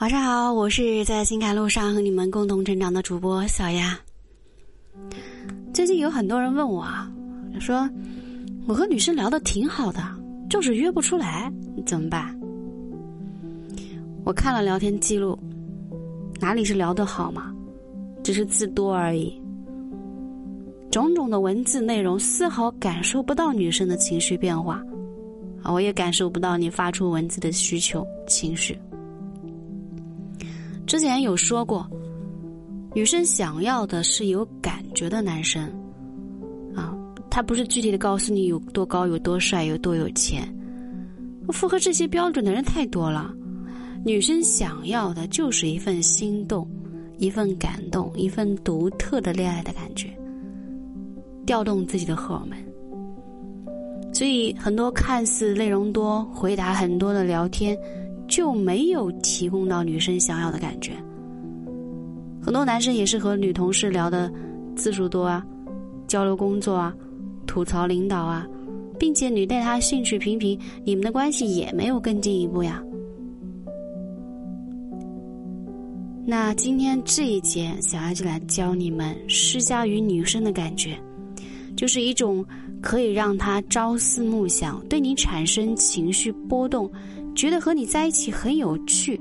晚上好，我是在情感路上和你们共同成长的主播小丫。最近有很多人问我啊，说我和女生聊的挺好的，就是约不出来，怎么办？我看了聊天记录，哪里是聊得好嘛，只是字多而已。种种的文字内容丝毫感受不到女生的情绪变化，啊，我也感受不到你发出文字的需求情绪。之前有说过，女生想要的是有感觉的男生，啊，他不是具体的告诉你有多高、有多帅、有多有钱，符合这些标准的人太多了。女生想要的就是一份心动，一份感动，一份独特的恋爱的感觉，调动自己的荷尔蒙。所以，很多看似内容多、回答很多的聊天。就没有提供到女生想要的感觉。很多男生也是和女同事聊的次数多啊，交流工作啊，吐槽领导啊，并且你对他兴趣平平，你们的关系也没有更进一步呀。那今天这一节，小艾就来教你们施加于女生的感觉，就是一种可以让她朝思暮想，对你产生情绪波动。觉得和你在一起很有趣，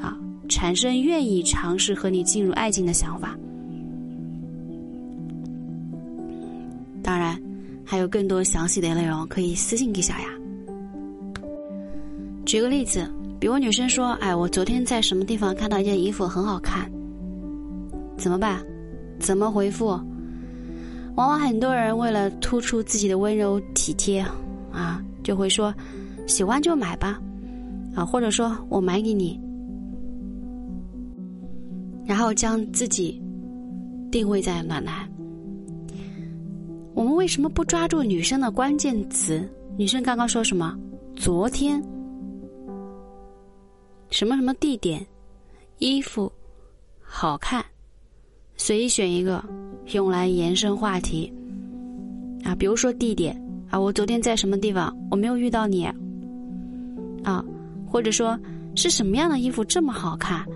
啊，产生愿意尝试和你进入爱情的想法。当然，还有更多详细的内容可以私信给小雅。举个例子，比如女生说：“哎，我昨天在什么地方看到一件衣服很好看。”怎么办？怎么回复？往往很多人为了突出自己的温柔体贴，啊，就会说。喜欢就买吧，啊，或者说我买给你，然后将自己定位在暖男。我们为什么不抓住女生的关键词？女生刚刚说什么？昨天，什么什么地点，衣服好看，随意选一个用来延伸话题。啊，比如说地点啊，我昨天在什么地方？我没有遇到你。啊，或者说是什么样的衣服这么好看？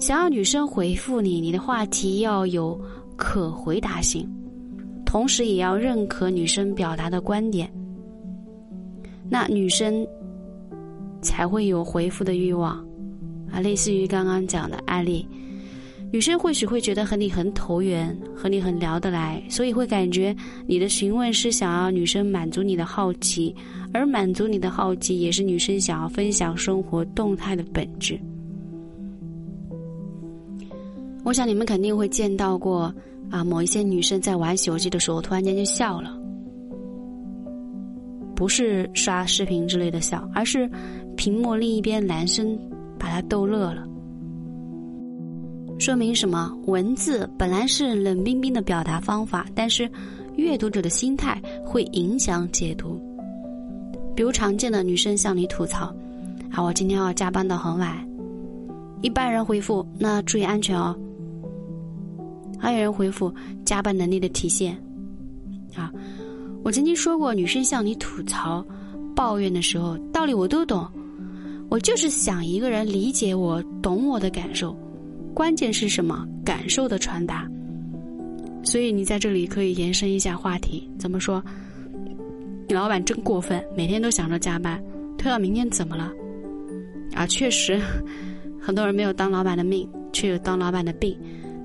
想要女生回复你，你的话题要有可回答性，同时也要认可女生表达的观点，那女生才会有回复的欲望。啊，类似于刚刚讲的案例。女生或许会觉得和你很投缘，和你很聊得来，所以会感觉你的询问是想要女生满足你的好奇，而满足你的好奇也是女生想要分享生活动态的本质。我想你们肯定会见到过啊，某一些女生在玩手机的时候突然间就笑了，不是刷视频之类的笑，而是屏幕另一边男生把她逗乐了。说明什么？文字本来是冷冰冰的表达方法，但是阅读者的心态会影响解读。比如常见的女生向你吐槽：“啊，我今天要加班到很晚。”一般人回复：“那注意安全哦。”还有人回复：“加班能力的体现。”啊，我曾经说过，女生向你吐槽、抱怨的时候，道理我都懂，我就是想一个人理解我、懂我的感受。关键是什么？感受的传达。所以你在这里可以延伸一下话题，怎么说？你老板真过分，每天都想着加班，推到明天怎么了？啊，确实，很多人没有当老板的命，却有当老板的病。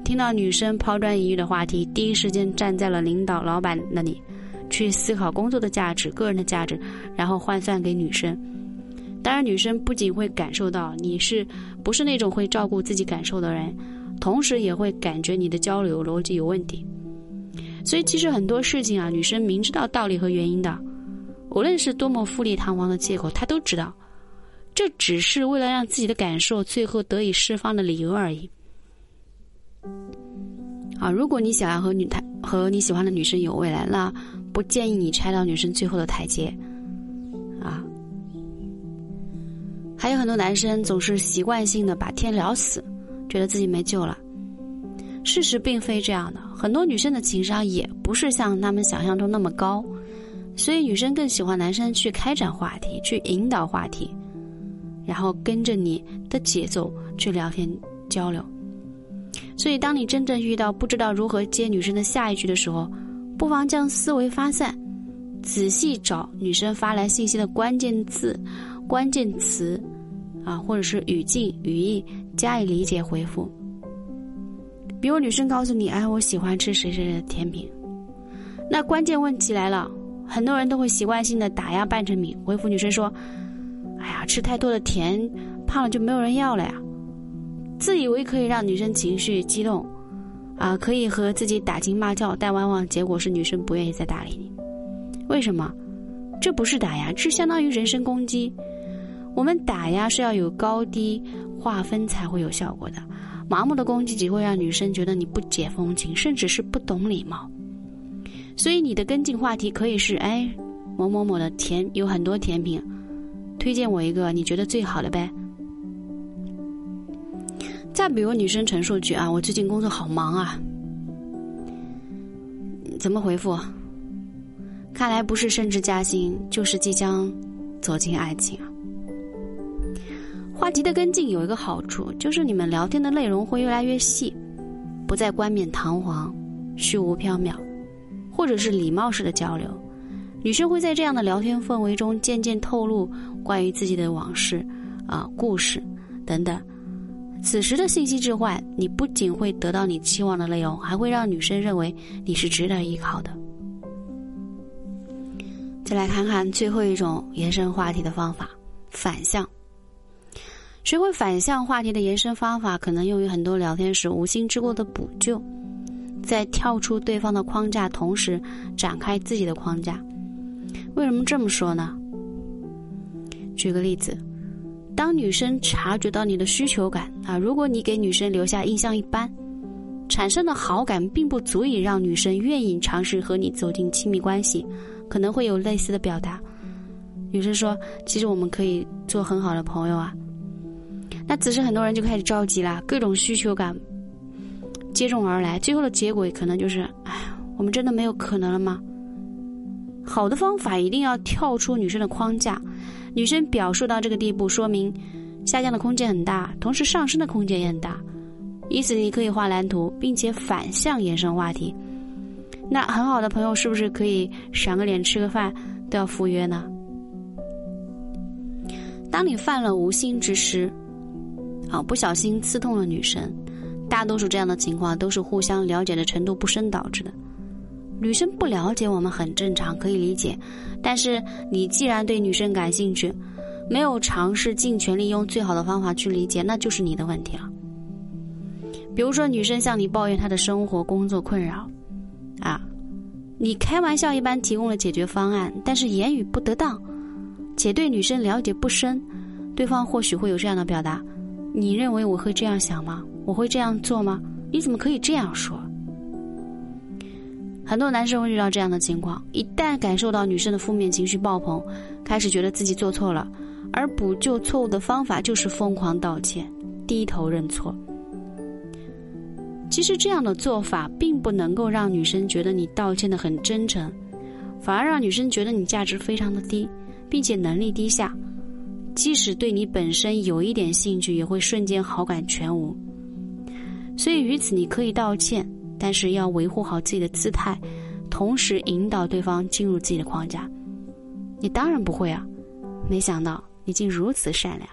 听到女生抛砖引玉的话题，第一时间站在了领导、老板那里，去思考工作的价值、个人的价值，然后换算给女生。当然，女生不仅会感受到你是不是那种会照顾自己感受的人，同时也会感觉你的交流逻辑有问题。所以，其实很多事情啊，女生明知道道理和原因的，无论是多么富丽堂皇的借口，她都知道，这只是为了让自己的感受最后得以释放的理由而已。啊，如果你想要和女台和你喜欢的女生有未来，那不建议你拆到女生最后的台阶。还有很多男生总是习惯性的把天聊死，觉得自己没救了。事实并非这样的，很多女生的情商也不是像他们想象中那么高，所以女生更喜欢男生去开展话题，去引导话题。然后跟着你的节奏去聊天交流。所以，当你真正遇到不知道如何接女生的下一句的时候，不妨将思维发散，仔细找女生发来信息的关键字、关键词，啊，或者是语境、语义，加以理解回复。比如，女生告诉你：“哎，我喜欢吃谁谁谁的甜品。”那关键问题来了，很多人都会习惯性的打压半成品，回复女生说：“哎呀，吃太多的甜，胖了就没有人要了呀。”自以为可以让女生情绪激动，啊，可以和自己打情骂俏，但往往结果是女生不愿意再搭理你。为什么？这不是打压，这相当于人身攻击。我们打压是要有高低划分才会有效果的，盲目的攻击只会让女生觉得你不解风情，甚至是不懂礼貌。所以你的跟进话题可以是：哎，某某某的甜有很多甜品，推荐我一个你觉得最好的呗。再比如女生陈述句啊，我最近工作好忙啊，怎么回复？看来不是升职加薪，就是即将走进爱情啊。话题的跟进有一个好处，就是你们聊天的内容会越来越细，不再冠冕堂皇、虚无缥缈，或者是礼貌式的交流。女生会在这样的聊天氛围中渐渐透露关于自己的往事啊、故事等等。此时的信息置换，你不仅会得到你期望的内容，还会让女生认为你是值得依靠的。再来看看最后一种延伸话题的方法——反向。学会反向话题的延伸方法，可能用于很多聊天时无心之过的补救，在跳出对方的框架，同时展开自己的框架。为什么这么说呢？举个例子。当女生察觉到你的需求感啊，如果你给女生留下印象一般，产生的好感并不足以让女生愿意尝试和你走进亲密关系，可能会有类似的表达。女生说：“其实我们可以做很好的朋友啊。”那此时很多人就开始着急了，各种需求感接踵而来，最后的结果可能就是：“哎，我们真的没有可能了吗？”好的方法一定要跳出女生的框架。女生表述到这个地步，说明下降的空间很大，同时上升的空间也很大。因此，你可以画蓝图，并且反向延伸话题。那很好的朋友是不是可以赏个脸、吃个饭都要赴约呢？当你犯了无心之失，啊，不小心刺痛了女生，大多数这样的情况都是互相了解的程度不深导致的。女生不了解我们很正常，可以理解。但是你既然对女生感兴趣，没有尝试尽全力用最好的方法去理解，那就是你的问题了。比如说，女生向你抱怨她的生活、工作困扰，啊，你开玩笑一般提供了解决方案，但是言语不得当，且对女生了解不深，对方或许会有这样的表达：你认为我会这样想吗？我会这样做吗？你怎么可以这样说？很多男生会遇到这样的情况：一旦感受到女生的负面情绪爆棚，开始觉得自己做错了，而补救错误的方法就是疯狂道歉、低头认错。其实这样的做法并不能够让女生觉得你道歉的很真诚，反而让女生觉得你价值非常的低，并且能力低下，即使对你本身有一点兴趣，也会瞬间好感全无。所以于此，你可以道歉。但是要维护好自己的姿态，同时引导对方进入自己的框架。你当然不会啊！没想到你竟如此善良。